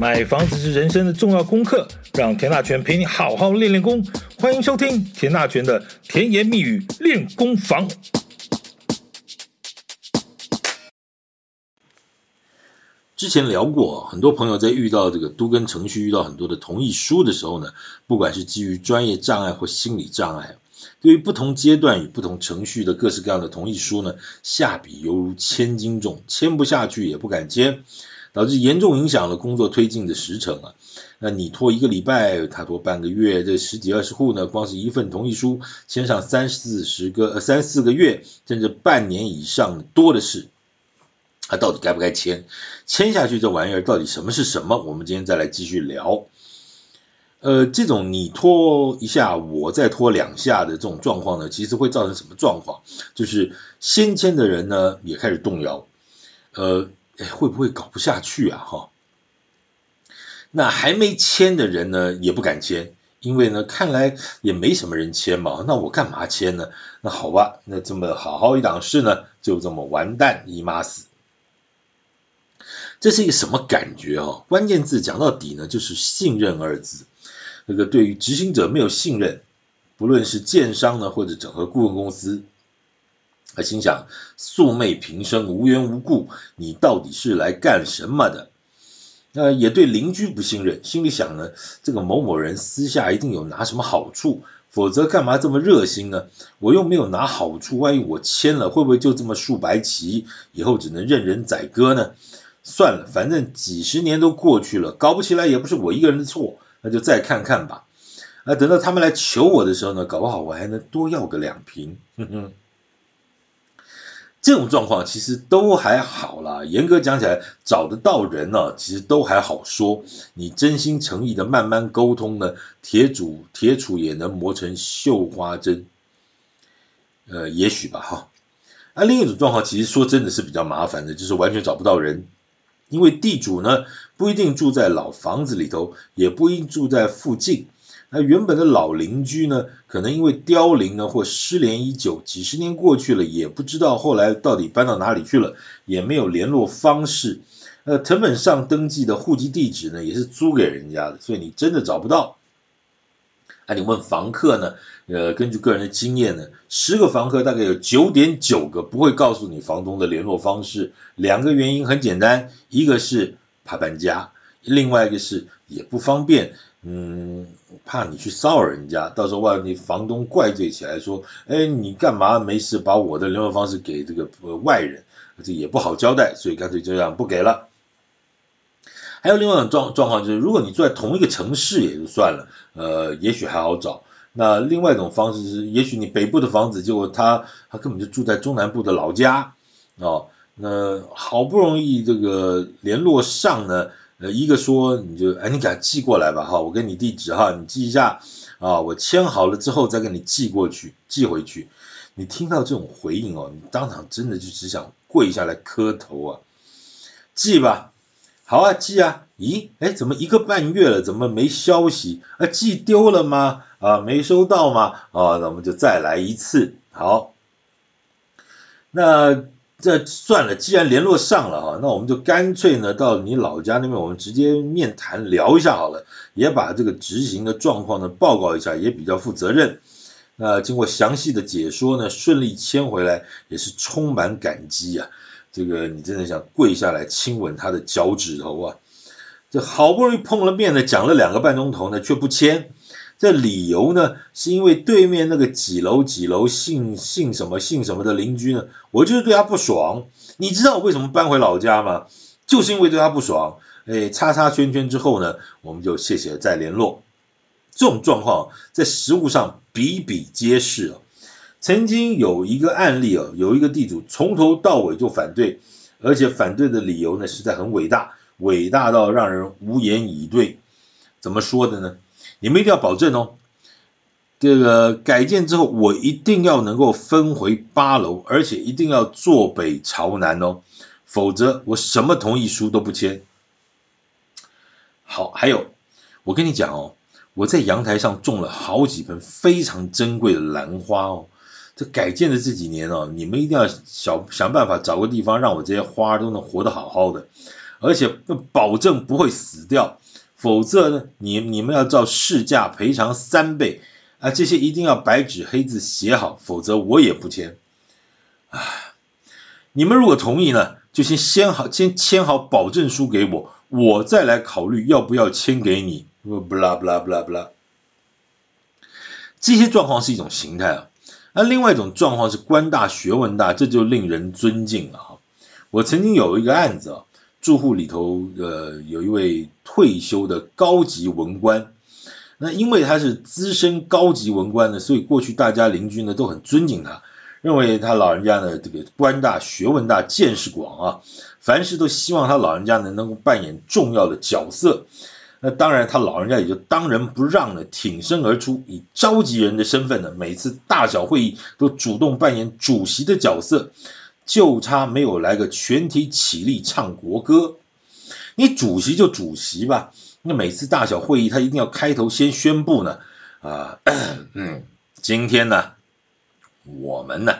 买房子是人生的重要功课，让田大全陪你好好练练功。欢迎收听田大全的甜言蜜语练功房。之前聊过，很多朋友在遇到这个都跟程序，遇到很多的同意书的时候呢，不管是基于专业障碍或心理障碍，对于不同阶段与不同程序的各式各样的同意书呢，下笔犹如千斤重，签不下去也不敢签。导致严重影响了工作推进的时程啊！那你拖一个礼拜，他拖半个月，这十几二十户呢，光是一份同意书签上三四十个、呃、三四个月，甚至半年以上多的是。他到底该不该签？签下去这玩意儿到底什么是什么？我们今天再来继续聊。呃，这种你拖一下，我再拖两下的这种状况呢，其实会造成什么状况？就是先签的人呢也开始动摇，呃。哎，会不会搞不下去啊？哈，那还没签的人呢，也不敢签，因为呢，看来也没什么人签嘛。那我干嘛签呢？那好吧，那这么好好一档事呢，就这么完蛋，姨妈死。这是一个什么感觉哦？关键字讲到底呢，就是信任二字。那个对于执行者没有信任，不论是建商呢，或者整合顾问公司。他心想：素昧平生，无缘无故，你到底是来干什么的？那也对邻居不信任，心里想呢，这个某某人私下一定有拿什么好处，否则干嘛这么热心呢？我又没有拿好处，万一我签了，会不会就这么竖白旗，以后只能任人宰割呢？算了，反正几十年都过去了，搞不起来也不是我一个人的错，那就再看看吧。啊，等到他们来求我的时候呢，搞不好我还能多要个两瓶。哼哼。这种状况其实都还好啦，严格讲起来，找得到人呢、啊，其实都还好说。你真心诚意的慢慢沟通呢，铁杵铁杵也能磨成绣花针。呃，也许吧，哈。啊，另一种状况其实说真的是比较麻烦的，就是完全找不到人，因为地主呢不一定住在老房子里头，也不一定住在附近。那原本的老邻居呢，可能因为凋零呢或失联已久，几十年过去了，也不知道后来到底搬到哪里去了，也没有联络方式。呃，藤本上登记的户籍地址呢，也是租给人家的，所以你真的找不到。啊，你问房客呢？呃，根据个人的经验呢，十个房客大概有九点九个不会告诉你房东的联络方式。两个原因很简单，一个是怕搬家，另外一个是也不方便。嗯，怕你去骚扰人家，到时候万一房东怪罪起来说，哎，你干嘛没事把我的联络方式给这个外人，这也不好交代，所以干脆就这样不给了。还有另外一种状状况就是，如果你住在同一个城市也就算了，呃，也许还好找。那另外一种方式是，也许你北部的房子，结果他他根本就住在中南部的老家，哦，那好不容易这个联络上呢。呃，一个说你就哎，你给他寄过来吧，哈，我给你地址哈，你寄一下啊，我签好了之后再给你寄过去，寄回去。你听到这种回应哦，你当场真的就只想跪下来磕头啊，寄吧，好啊，寄啊，咦，哎，怎么一个半月了，怎么没消息？啊，寄丢了吗？啊，没收到吗？啊，那我们就再来一次，好，那。这算了，既然联络上了哈，那我们就干脆呢到你老家那边，我们直接面谈聊一下好了，也把这个执行的状况呢报告一下，也比较负责任。那经过详细的解说呢，顺利签回来，也是充满感激啊。这个你真的想跪下来亲吻他的脚趾头啊！这好不容易碰了面呢，讲了两个半钟头呢，却不签。这理由呢，是因为对面那个几楼几楼姓姓什么姓什么的邻居呢，我就是对他不爽。你知道我为什么搬回老家吗？就是因为对他不爽。哎，叉叉圈圈之后呢，我们就谢谢再联络。这种状况在实务上比比皆是啊。曾经有一个案例啊，有一个地主从头到尾就反对，而且反对的理由呢，实在很伟大，伟大到让人无言以对。怎么说的呢？你们一定要保证哦，这个改建之后，我一定要能够分回八楼，而且一定要坐北朝南哦，否则我什么同意书都不签。好，还有，我跟你讲哦，我在阳台上种了好几盆非常珍贵的兰花哦，这改建的这几年哦，你们一定要想想办法找个地方，让我这些花都能活得好好的。而且保证不会死掉，否则呢，你你们要照市价赔偿三倍啊！这些一定要白纸黑字写好，否则我也不签。啊，你们如果同意呢，就先先好先签好保证书给我，我再来考虑要不要签给你。不啦不啦不啦不啦，这些状况是一种形态啊。那另外一种状况是官大学问大，这就令人尊敬了哈。我曾经有一个案子啊，住户里头呃有一位退休的高级文官，那因为他是资深高级文官呢，所以过去大家邻居呢都很尊敬他，认为他老人家呢这个官大学问大见识广啊，凡事都希望他老人家呢能够扮演重要的角色。那当然，他老人家也就当仁不让的挺身而出，以召集人的身份呢，每次大小会议都主动扮演主席的角色，就差没有来个全体起立唱国歌。你主席就主席吧，那每次大小会议他一定要开头先宣布呢，啊，嗯，今天呢，我们呢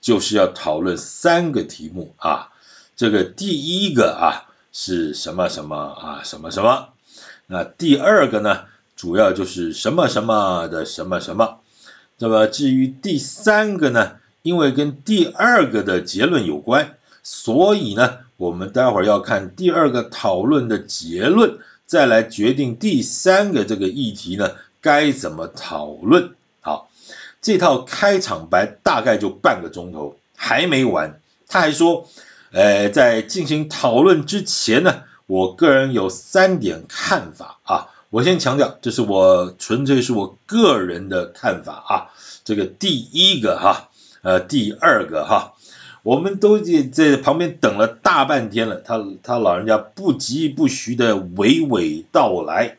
就是要讨论三个题目啊，这个第一个啊是什么什么啊什么什么。那第二个呢，主要就是什么什么的什么什么。那么至于第三个呢，因为跟第二个的结论有关，所以呢，我们待会儿要看第二个讨论的结论，再来决定第三个这个议题呢该怎么讨论。好，这套开场白大概就半个钟头，还没完。他还说，呃，在进行讨论之前呢。我个人有三点看法啊，我先强调，这是我纯粹是我个人的看法啊。这个第一个哈，呃，第二个哈，我们都在在旁边等了大半天了，他他老人家不疾不徐的娓娓道来。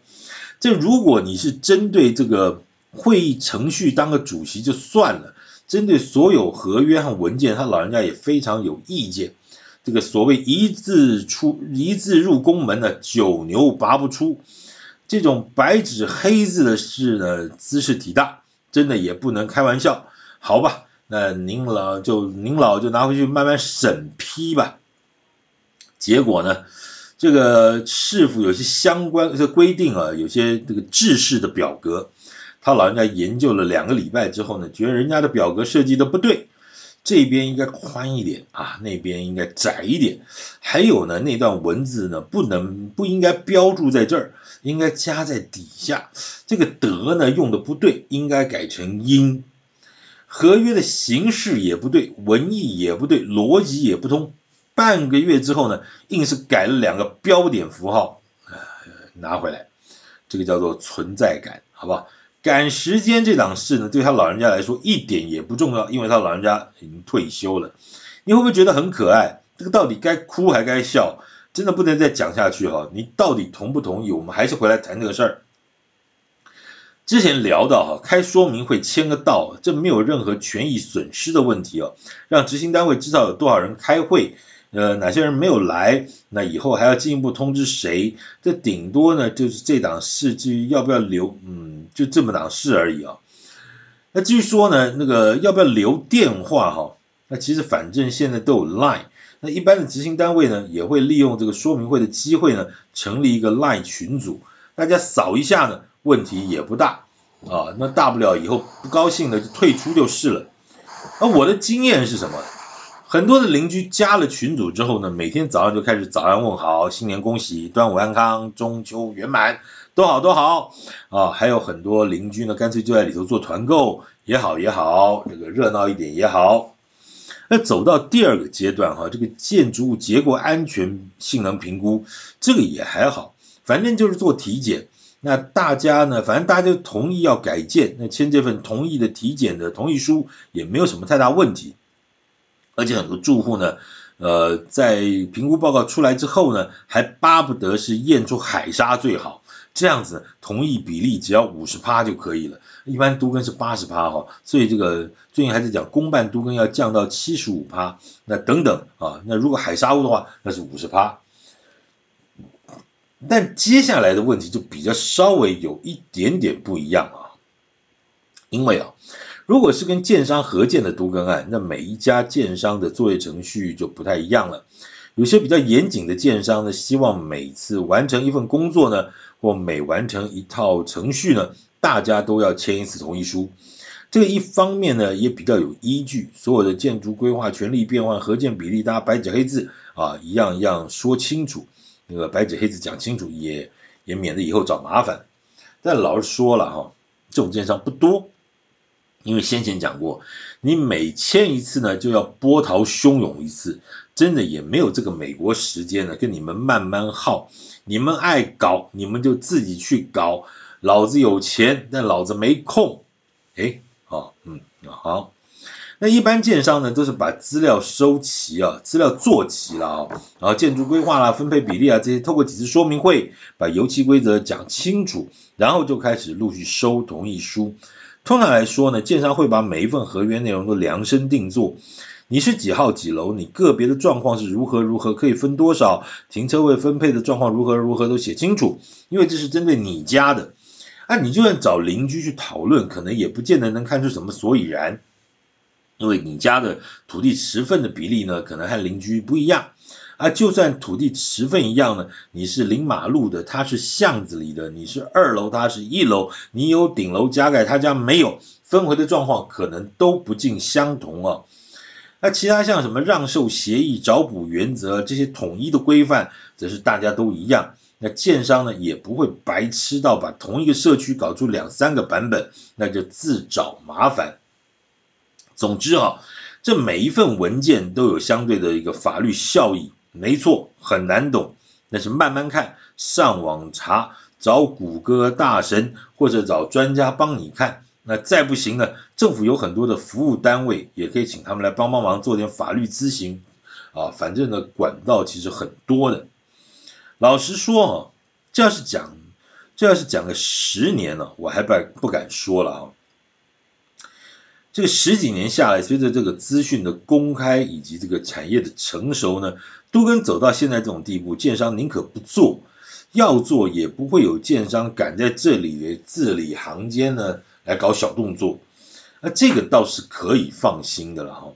这如果你是针对这个会议程序当个主席就算了，针对所有合约和文件，他老人家也非常有意见。这个所谓一字出一字入宫门呢，九牛拔不出。这种白纸黑字的事呢，兹事体大，真的也不能开玩笑。好吧，那您老就您老就拿回去慢慢审批吧。结果呢，这个市府有些相关的规定啊，有些这个制式的表格，他老人家研究了两个礼拜之后呢，觉得人家的表格设计的不对。这边应该宽一点啊，那边应该窄一点。还有呢，那段文字呢，不能不应该标注在这儿，应该加在底下。这个德呢用的不对，应该改成应。合约的形式也不对，文意也不对，逻辑也不通。半个月之后呢，硬是改了两个标点符号，呃，拿回来，这个叫做存在感，好不好？赶时间这档事呢，对他老人家来说一点也不重要，因为他老人家已经退休了。你会不会觉得很可爱？这个到底该哭还该笑？真的不能再讲下去哈！你到底同不同意？我们还是回来谈这个事儿。之前聊到哈，开说明会签个到，这没有任何权益损失的问题哦，让执行单位知道有多少人开会。呃，哪些人没有来？那以后还要进一步通知谁？这顶多呢，就是这档事，至于要不要留，嗯，就这么档事而已啊。那至于说呢，那个要不要留电话哈？那其实反正现在都有 Line，那一般的执行单位呢，也会利用这个说明会的机会呢，成立一个 Line 群组，大家扫一下呢，问题也不大啊。那大不了以后不高兴了就退出就是了。而我的经验是什么？很多的邻居加了群组之后呢，每天早上就开始早安问好，新年恭喜，端午安康，中秋圆满，都好都好啊。还有很多邻居呢，干脆就在里头做团购，也好也好，这个热闹一点也好。那走到第二个阶段哈，这个建筑物结构安全性能评估，这个也还好，反正就是做体检。那大家呢，反正大家就同意要改建，那签这份同意的体检的同意书也没有什么太大问题。而且很多住户呢，呃，在评估报告出来之后呢，还巴不得是验出海沙最好，这样子同意比例只要五十趴就可以了。一般都更是八十趴哈，所以这个最近还在讲公办都更要降到七十五趴，那等等啊，那如果海沙屋的话，那是五十趴。但接下来的问题就比较稍微有一点点不一样啊，因为啊。如果是跟建商合建的独更案，那每一家建商的作业程序就不太一样了。有些比较严谨的建商呢，希望每次完成一份工作呢，或每完成一套程序呢，大家都要签一次同意书。这个一方面呢，也比较有依据，所有的建筑规划、权利变换、合建比例，大家白纸黑字啊，一样一样说清楚。那个白纸黑字讲清楚，也也免得以后找麻烦。但老实说了哈，这种奸商不多，因为先前讲过，你每签一次呢，就要波涛汹涌一次，真的也没有这个美国时间呢，跟你们慢慢耗。你们爱搞，你们就自己去搞，老子有钱，但老子没空。哎。好，嗯，好，那一般建商呢，都是把资料收齐啊，资料做齐了啊，然后建筑规划啦、分配比例啊这些，透过几次说明会，把游戏规则讲清楚，然后就开始陆续收同意书。通常来说呢，建商会把每一份合约内容都量身定做，你是几号几楼，你个别的状况是如何如何，可以分多少，停车位分配的状况如何如何都写清楚，因为这是针对你家的。啊、你就算找邻居去讨论，可能也不见得能看出什么所以然，因为你家的土地持份的比例呢，可能和邻居不一样。啊，就算土地持份一样呢，你是临马路的，他是巷子里的，你是二楼，他是一楼，你有顶楼加盖，他家没有，分回的状况可能都不尽相同啊。那其他像什么让售协议、找补原则这些统一的规范，则是大家都一样。那建商呢，也不会白痴到把同一个社区搞出两三个版本，那就自找麻烦。总之啊，这每一份文件都有相对的一个法律效益，没错，很难懂，但是慢慢看，上网查，找谷歌大神或者找专家帮你看。那再不行呢，政府有很多的服务单位，也可以请他们来帮帮忙，做点法律咨询啊。反正呢，管道其实很多的。老实说啊，这要是讲，这要是讲个十年了，我还不不敢说了啊。这个十几年下来，随着这个资讯的公开以及这个产业的成熟呢，都跟走到现在这种地步，建商宁可不做，要做也不会有建商敢在这里的字里行间呢来搞小动作，那这个倒是可以放心的了哈。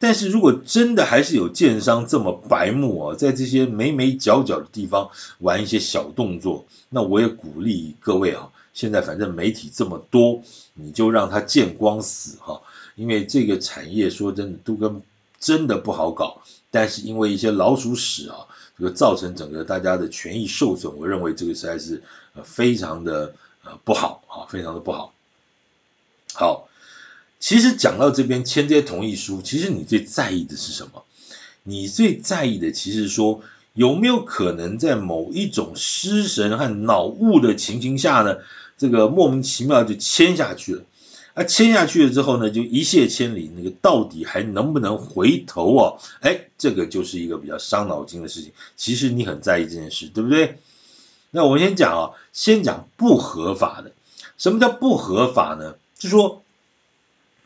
但是如果真的还是有建商这么白目啊，在这些眉眉角角的地方玩一些小动作，那我也鼓励各位啊，现在反正媒体这么多，你就让它见光死哈，因为这个产业说真的都跟真的不好搞，但是因为一些老鼠屎啊，这个造成整个大家的权益受损，我认为这个实在是呃非常的呃不好啊，非常的不好，好。其实讲到这边签这些同意书，其实你最在意的是什么？你最在意的其实说有没有可能在某一种失神和脑雾的情形下呢，这个莫名其妙就签下去了。啊，签下去了之后呢，就一泻千里，那个到底还能不能回头啊？哎，这个就是一个比较伤脑筋的事情。其实你很在意这件事，对不对？那我们先讲啊，先讲不合法的。什么叫不合法呢？就说。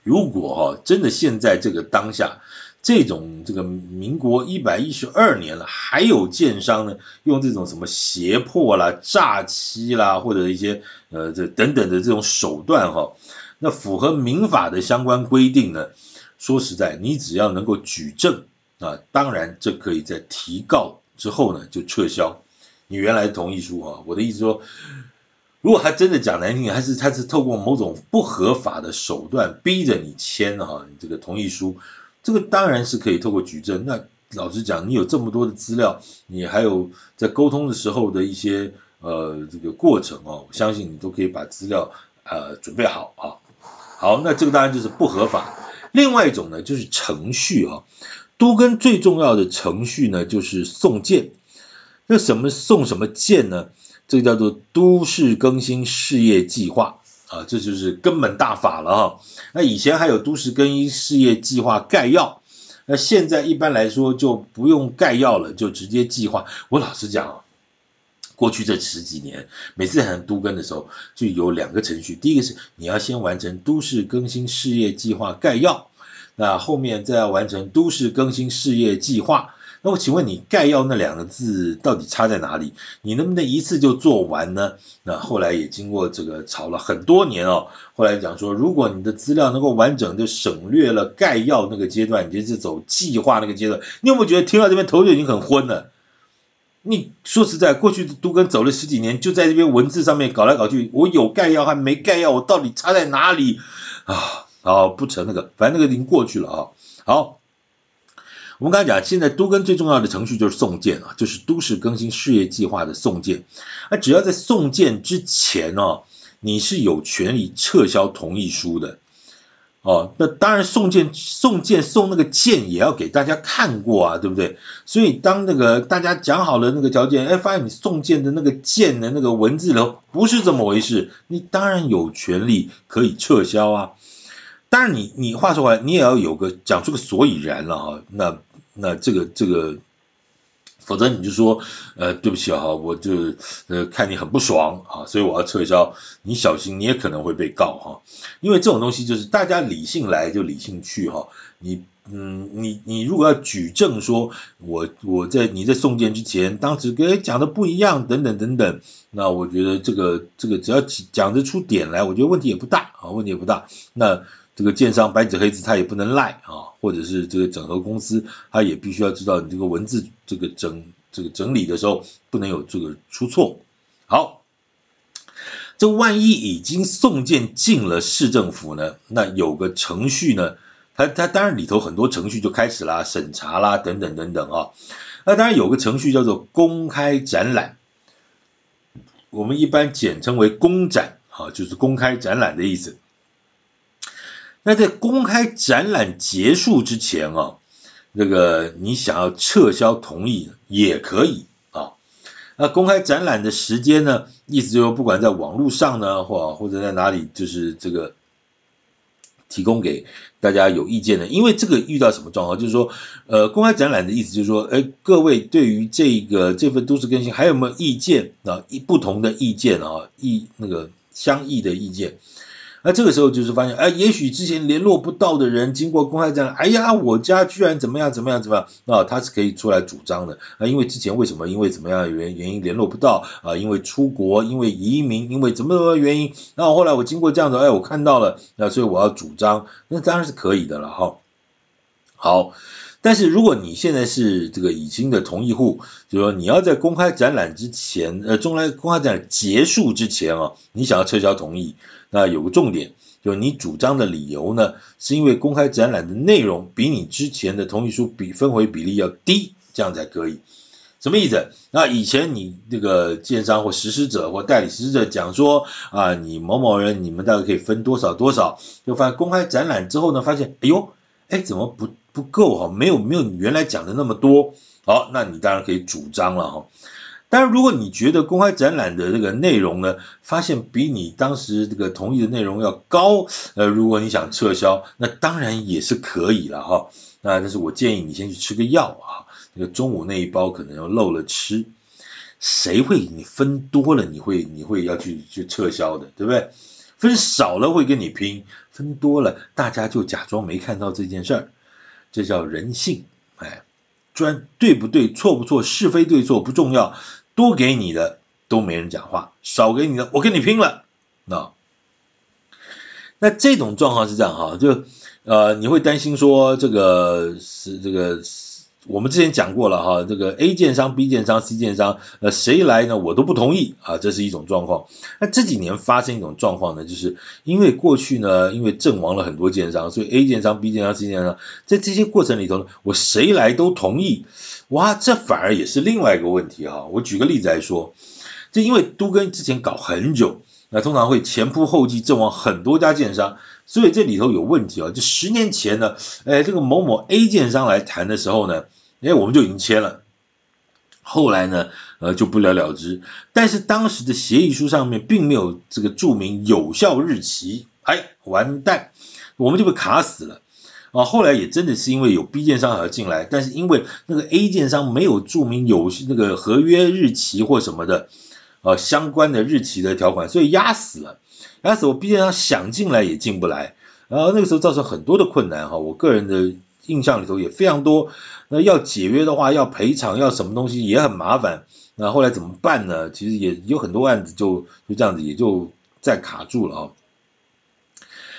如果哈真的现在这个当下，这种这个民国一百一十二年了，还有建商呢用这种什么胁迫啦、诈欺啦，或者一些呃这等等的这种手段哈，那符合民法的相关规定呢，说实在，你只要能够举证啊，当然这可以在提告之后呢就撤销你原来的同意书啊。我的意思说。如果他真的讲难听，还是他是透过某种不合法的手段逼着你签哈，你这个同意书，这个当然是可以透过举证。那老实讲，你有这么多的资料，你还有在沟通的时候的一些呃这个过程哦，我相信你都可以把资料呃准备好啊。好，那这个当然就是不合法。另外一种呢，就是程序啊，都更最重要的程序呢，就是送件。那什么送什么件呢？这个叫做都市更新事业计划啊，这就是根本大法了哈。那以前还有都市更新事业计划概要，那现在一般来说就不用概要了，就直接计划。我老实讲啊，过去这十几年，每次喊都更的时候，就有两个程序，第一个是你要先完成都市更新事业计划概要，那后面再要完成都市更新事业计划。那我请问你概要那两个字到底差在哪里？你能不能一次就做完呢？那后来也经过这个吵了很多年哦。后来讲说，如果你的资料能够完整的省略了概要那个阶段，你就是走计划那个阶段。你有没有觉得听到这边头就已经很昏了？你说实在，过去都跟走了十几年，就在这边文字上面搞来搞去，我有概要还没概要，我到底差在哪里啊？好，不成那个，反正那个已经过去了啊。好。我们刚才讲，现在都更最重要的程序就是送件啊，就是都市更新事业计划的送件。那只要在送件之前哦，你是有权利撤销同意书的哦。那当然送件送件送那个件也要给大家看过啊，对不对？所以当那个大家讲好了那个条件，哎，发现你送件的那个件的那个文字呢，不是这么回事，你当然有权利可以撤销啊。当然你，你话说回来，你也要有个讲出个所以然了哈。那那这个这个，否则你就说，呃，对不起啊，我就呃看你很不爽啊，所以我要撤销。你小心，你也可能会被告哈。因为这种东西就是大家理性来就理性去哈。你嗯，你你如果要举证说我我在你在送件之前，当时跟讲的不一样，等等等等，那我觉得这个这个只要讲得出点来，我觉得问题也不大啊，问题也不大。那。这个建商白纸黑字他也不能赖啊，或者是这个整合公司，他也必须要知道你这个文字这个整这个整理的时候不能有这个出错。好，这万一已经送件进了市政府呢，那有个程序呢，它它当然里头很多程序就开始啦，审查啦等等等等啊。那当然有个程序叫做公开展览，我们一般简称为公展啊，就是公开展览的意思。那在公开展览结束之前啊，那个你想要撤销同意也可以啊。那公开展览的时间呢，意思就是，不管在网络上呢，或或者在哪里，就是这个提供给大家有意见的。因为这个遇到什么状况，就是说，呃，公开展览的意思就是说，哎，各位对于这个这份都市更新还有没有意见啊？一不同的意见啊，意那个相异的意见。那这个时候就是发现，哎，也许之前联络不到的人，经过公开这样，哎呀，我家居然怎么样怎么样怎么样，啊他是可以出来主张的啊，因为之前为什么？因为怎么样原原因联络不到啊？因为出国，因为移民，因为怎么怎么原因？那后来我经过这样子，哎，我看到了，那所以我要主张，那当然是可以的了哈。好，但是如果你现在是这个已经的同意户，就说你要在公开展览之前，呃，中来公开展览结束之前啊，你想要撤销同意。那有个重点，就是你主张的理由呢，是因为公开展览的内容比你之前的同意书比分回比例要低，这样才可以。什么意思？那以前你这个建商或实施者或代理实施者讲说啊，你某某人你们大概可以分多少多少，就发现公开展览之后呢，发现哎呦，哎怎么不不够哈？没有没有你原来讲的那么多。好，那你当然可以主张了哈。但是，如果你觉得公开展览的这个内容呢，发现比你当时这个同意的内容要高，呃，如果你想撤销，那当然也是可以了哈。那但是我建议你先去吃个药啊，那个中午那一包可能要漏了吃。谁会你分多了你会你会要去去撤销的，对不对？分少了会跟你拼，分多了大家就假装没看到这件事儿，这叫人性，哎，专对不对错不错是非对错不重要。多给你的都没人讲话，少给你的我跟你拼了。那那这种状况是这样哈，就呃你会担心说这个是这个我们之前讲过了哈，这个 A 建商、B 建商、C 建商，呃谁来呢我都不同意啊，这是一种状况。那这几年发生一种状况呢，就是因为过去呢，因为阵亡了很多建商，所以 A 建商、B 建商、C 建商在这些过程里头呢，我谁来都同意。哇，这反而也是另外一个问题哈。我举个例子来说，这因为都跟之前搞很久，那通常会前仆后继阵亡很多家建商，所以这里头有问题啊。就十年前呢，哎，这个某某 A 建商来谈的时候呢，哎，我们就已经签了，后来呢，呃，就不了了之。但是当时的协议书上面并没有这个注明有效日期，哎，完蛋，我们就被卡死了。啊，后来也真的是因为有 B 建商还要进来，但是因为那个 A 建商没有注明有那个合约日期或什么的，啊，相关的日期的条款，所以压死了，S 我 B 建商想进来也进不来，然后那个时候造成很多的困难哈，我个人的印象里头也非常多，那要解约的话，要赔偿，要什么东西也很麻烦。那后来怎么办呢？其实也有很多案子就就这样子，也就再卡住了啊。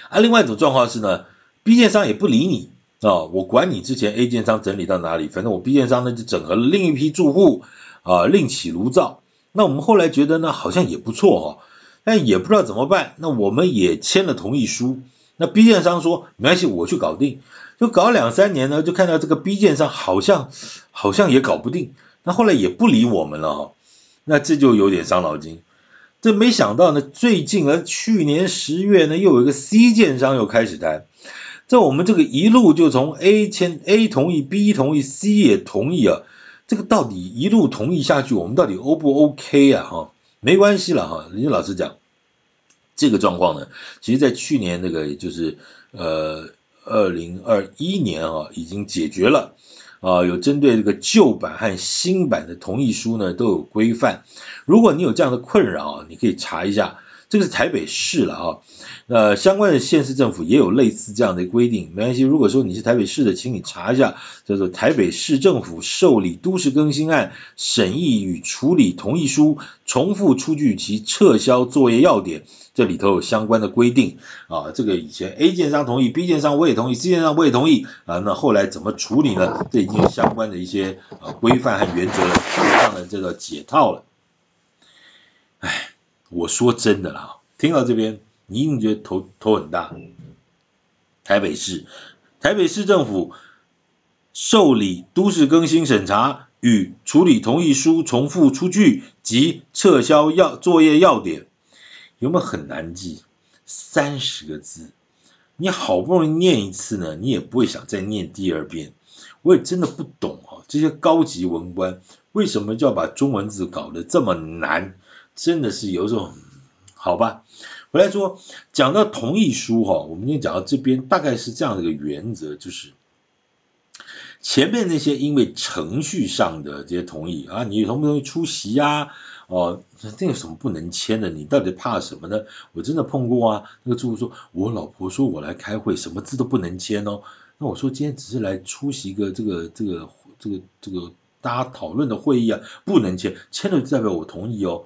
啊，另外一种状况是呢，B 建商也不理你啊，我管你之前 A 建商整理到哪里，反正我 B 建商呢就整合了另一批住户啊，另起炉灶。那我们后来觉得呢，好像也不错哈，但也不知道怎么办。那我们也签了同意书。那 B 建商说没关系，我去搞定。就搞两三年呢，就看到这个 B 建商好像好像也搞不定。那后来也不理我们了哈。那这就有点伤脑筋。这没想到呢，最近啊，去年十月呢，又有一个 C 建商又开始谈。这我们这个一路就从 A 签 A 同意，B 同意，C 也同意啊。这个到底一路同意下去，我们到底 O 不 OK 啊？哈，没关系了哈。人家老师讲，这个状况呢，其实在去年那个就是呃二零二一年啊，已经解决了啊，有针对这个旧版和新版的同意书呢都有规范。如果你有这样的困扰，你可以查一下。这个是台北市了啊，呃，相关的县市政府也有类似这样的规定，没关系。如果说你是台北市的，请你查一下，叫做《台北市政府受理都市更新案审议与处理同意书重复出具及撤销作业要点》，这里头有相关的规定啊。这个以前 A 建商同意，B 建商我也同意，C 建商我也同意啊。那后来怎么处理呢？这已经有相关的一些啊规范和原则上的这个解套了。我说真的啦，听到这边你一定觉得头头很大。台北市，台北市政府受理都市更新审查与处理同意书重复出具及撤销要作业要点，有没有很难记？三十个字，你好不容易念一次呢，你也不会想再念第二遍。我也真的不懂啊，这些高级文官为什么就要把中文字搞得这么难？真的是有种，好吧，回来说，讲到同意书哈，我们今天讲到这边，大概是这样的一个原则，就是前面那些因为程序上的这些同意啊，你同不同意出席呀？哦，这有什么不能签的？你到底怕什么呢？我真的碰过啊，那个住户说，我老婆说我来开会，什么字都不能签哦。那我说今天只是来出席一个这个这个这个这个大家讨论的会议啊，不能签，签了就代表我同意哦。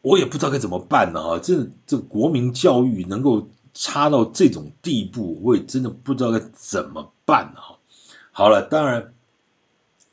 我也不知道该怎么办呢啊！这这国民教育能够差到这种地步，我也真的不知道该怎么办哈！好了，当然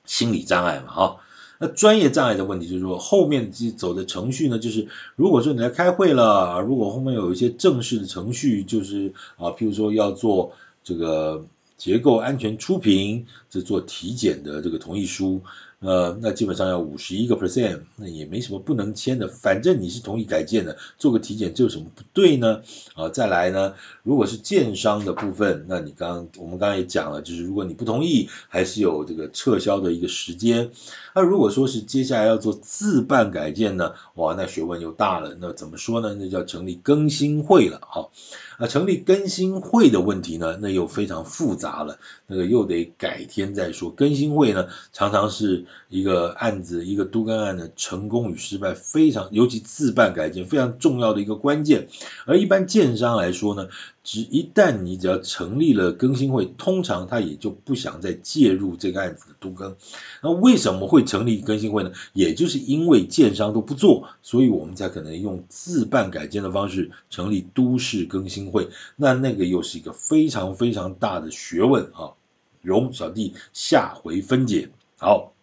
心理障碍嘛哈，那专业障碍的问题就是说，后面走的程序呢，就是如果说你来开会了，如果后面有一些正式的程序，就是啊，譬如说要做这个结构安全初评，这做体检的这个同意书。呃，那基本上要五十一个 percent，那也没什么不能签的，反正你是同意改建的，做个体检这有什么不对呢？啊，再来呢，如果是建商的部分，那你刚我们刚刚也讲了，就是如果你不同意，还是有这个撤销的一个时间。那如果说是接下来要做自办改建呢，哇，那学问又大了，那怎么说呢？那叫成立更新会了，哈。啊，成立更新会的问题呢，那又非常复杂了，那个又得改天再说。更新会呢，常常是一个案子，一个都更案的成功与失败，非常尤其自办改建非常重要的一个关键。而一般建商来说呢，只一旦你只要成立了更新会，通常他也就不想再介入这个案子的都更。那为什么会成立更新会呢？也就是因为建商都不做，所以我们才可能用自办改建的方式成立都市更新会。那那个又是一个非常非常大的学问啊，容小弟下回分解。好，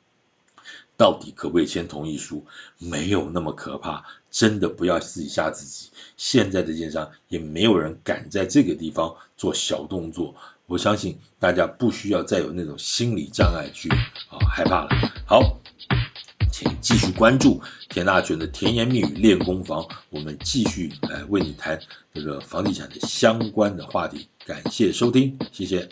到底可不可以签同意书？没有那么可怕，真的不要自己吓自己。现在的建商也没有人敢在这个地方做小动作，我相信大家不需要再有那种心理障碍去啊害怕了。好。请继续关注田大权的甜言蜜语练功房，我们继续来为你谈这个房地产的相关的话题。感谢收听，谢谢。